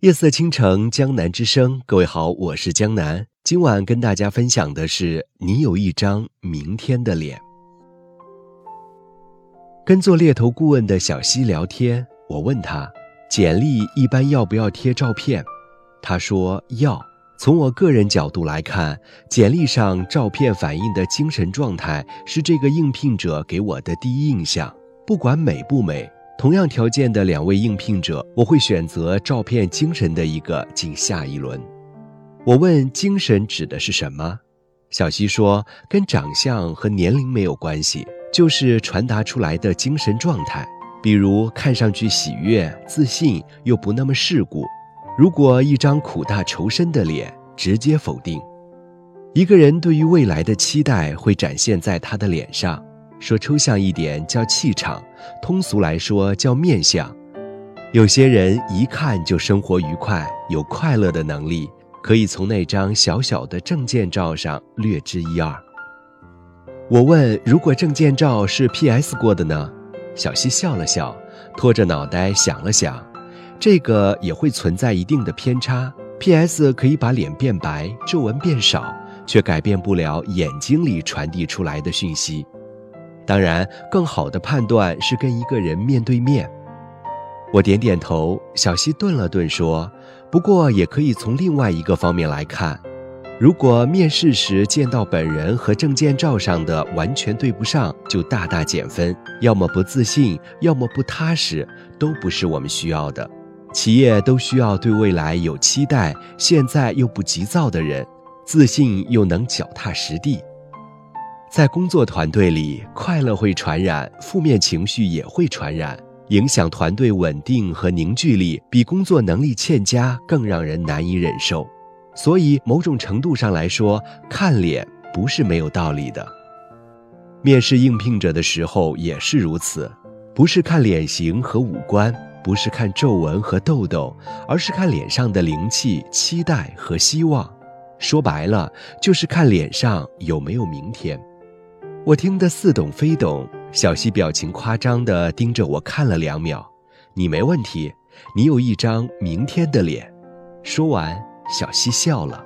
夜色倾城，江南之声。各位好，我是江南。今晚跟大家分享的是：你有一张明天的脸。跟做猎头顾问的小西聊天，我问他，简历一般要不要贴照片？他说要。从我个人角度来看，简历上照片反映的精神状态是这个应聘者给我的第一印象，不管美不美。同样条件的两位应聘者，我会选择照片精神的一个进下一轮。我问精神指的是什么？小西说，跟长相和年龄没有关系，就是传达出来的精神状态。比如看上去喜悦、自信又不那么世故。如果一张苦大仇深的脸，直接否定。一个人对于未来的期待会展现在他的脸上。说抽象一点叫气场，通俗来说叫面相。有些人一看就生活愉快，有快乐的能力，可以从那张小小的证件照上略知一二。我问：如果证件照是 P.S. 过的呢？小西笑了笑，拖着脑袋想了想，这个也会存在一定的偏差。P.S. 可以把脸变白，皱纹变少，却改变不了眼睛里传递出来的讯息。当然，更好的判断是跟一个人面对面。我点点头，小西顿了顿说：“不过也可以从另外一个方面来看，如果面试时见到本人和证件照上的完全对不上，就大大减分。要么不自信，要么不踏实，都不是我们需要的。企业都需要对未来有期待，现在又不急躁的人，自信又能脚踏实地。”在工作团队里，快乐会传染，负面情绪也会传染，影响团队稳定和凝聚力，比工作能力欠佳更让人难以忍受。所以，某种程度上来说，看脸不是没有道理的。面试应聘者的时候也是如此，不是看脸型和五官，不是看皱纹和痘痘，而是看脸上的灵气、期待和希望。说白了，就是看脸上有没有明天。我听得似懂非懂，小西表情夸张地盯着我看了两秒。你没问题，你有一张明天的脸。说完，小西笑了。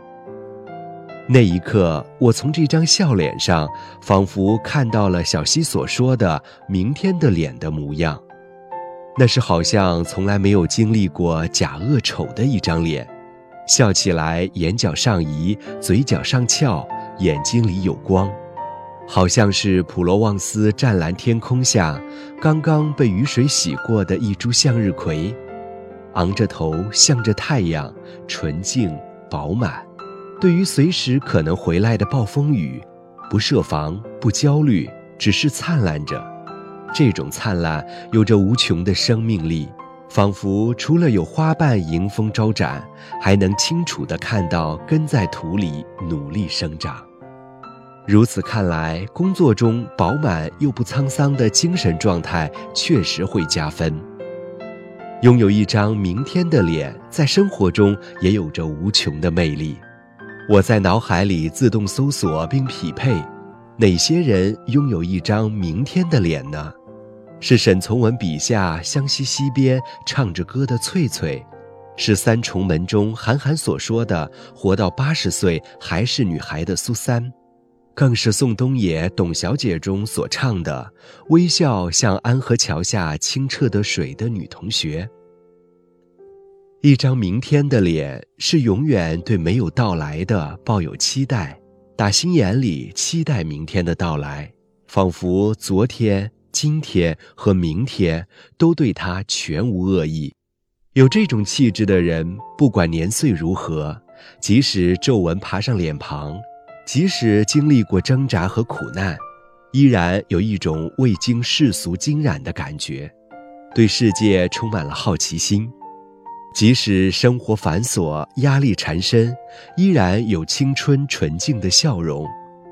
那一刻，我从这张笑脸上，仿佛看到了小西所说的明天的脸的模样。那是好像从来没有经历过假恶丑的一张脸，笑起来眼角上移，嘴角上翘，眼睛里有光。好像是普罗旺斯湛蓝天空下，刚刚被雨水洗过的一株向日葵，昂着头向着太阳，纯净饱满。对于随时可能回来的暴风雨，不设防，不焦虑，只是灿烂着。这种灿烂有着无穷的生命力，仿佛除了有花瓣迎风招展，还能清楚地看到根在土里努力生长。如此看来，工作中饱满又不沧桑的精神状态确实会加分。拥有一张明天的脸，在生活中也有着无穷的魅力。我在脑海里自动搜索并匹配，哪些人拥有一张明天的脸呢？是沈从文笔下湘西溪边唱着歌的翠翠，是三重门中韩寒所说的活到八十岁还是女孩的苏三。更是宋冬野《董小姐》中所唱的“微笑像安河桥下清澈的水”的女同学。一张明天的脸，是永远对没有到来的抱有期待，打心眼里期待明天的到来，仿佛昨天、今天和明天都对他全无恶意。有这种气质的人，不管年岁如何，即使皱纹爬上脸庞。即使经历过挣扎和苦难，依然有一种未经世俗惊染的感觉，对世界充满了好奇心。即使生活繁琐、压力缠身，依然有青春纯净的笑容，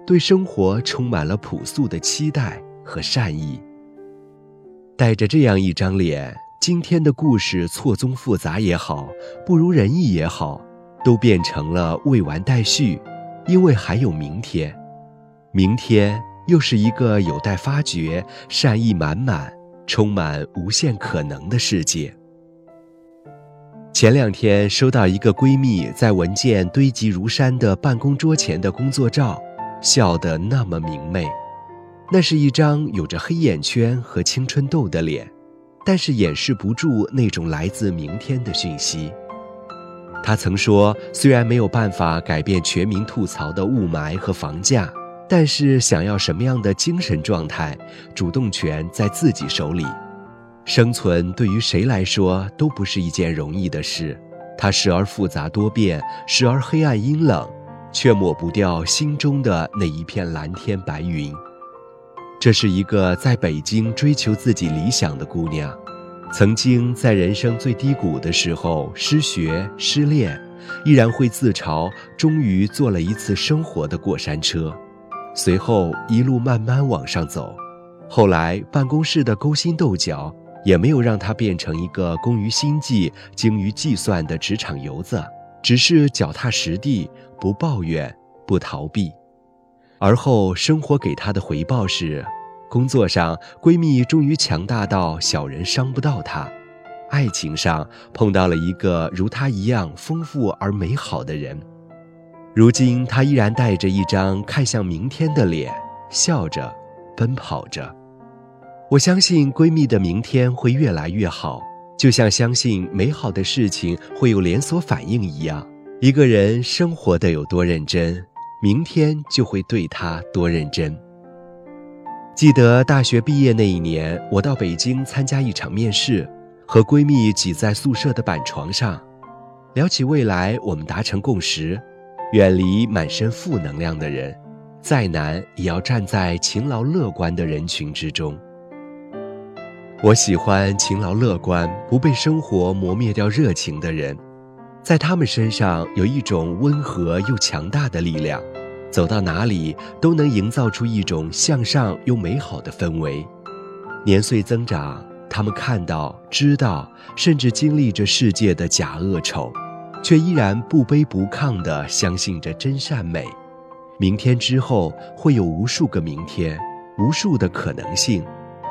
对生活充满了朴素的期待和善意。带着这样一张脸，今天的故事错综复杂也好，不如人意也好，都变成了未完待续。因为还有明天，明天又是一个有待发掘、善意满满、充满无限可能的世界。前两天收到一个闺蜜在文件堆积如山的办公桌前的工作照，笑得那么明媚。那是一张有着黑眼圈和青春痘的脸，但是掩饰不住那种来自明天的讯息。他曾说，虽然没有办法改变全民吐槽的雾霾和房价，但是想要什么样的精神状态，主动权在自己手里。生存对于谁来说都不是一件容易的事，它时而复杂多变，时而黑暗阴冷，却抹不掉心中的那一片蓝天白云。这是一个在北京追求自己理想的姑娘，曾经在人生最低谷的时候失学失恋，依然会自嘲，终于坐了一次生活的过山车，随后一路慢慢往上走，后来办公室的勾心斗角。也没有让他变成一个工于心计、精于计算的职场游子，只是脚踏实地，不抱怨，不逃避。而后，生活给他的回报是，工作上闺蜜终于强大到小人伤不到她；爱情上碰到了一个如她一样丰富而美好的人。如今，她依然带着一张看向明天的脸，笑着，奔跑着。我相信闺蜜的明天会越来越好，就像相信美好的事情会有连锁反应一样。一个人生活的有多认真，明天就会对他多认真。记得大学毕业那一年，我到北京参加一场面试，和闺蜜挤在宿舍的板床上，聊起未来，我们达成共识：远离满身负能量的人，再难也要站在勤劳乐观的人群之中。我喜欢勤劳乐观、不被生活磨灭掉热情的人，在他们身上有一种温和又强大的力量，走到哪里都能营造出一种向上又美好的氛围。年岁增长，他们看到、知道，甚至经历着世界的假恶丑，却依然不卑不亢地相信着真善美。明天之后会有无数个明天，无数的可能性。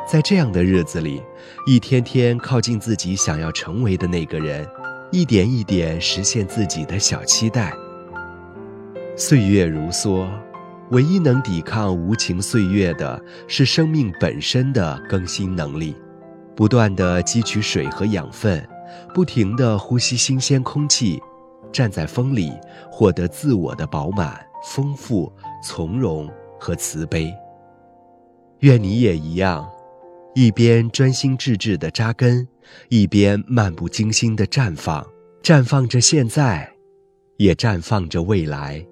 在这样的日子里，一天天靠近自己想要成为的那个人，一点一点实现自己的小期待。岁月如梭，唯一能抵抗无情岁月的是生命本身的更新能力，不断的汲取水和养分，不停的呼吸新鲜空气，站在风里，获得自我的饱满、丰富、从容和慈悲。愿你也一样。一边专心致志地扎根，一边漫不经心地绽放，绽放着现在，也绽放着未来。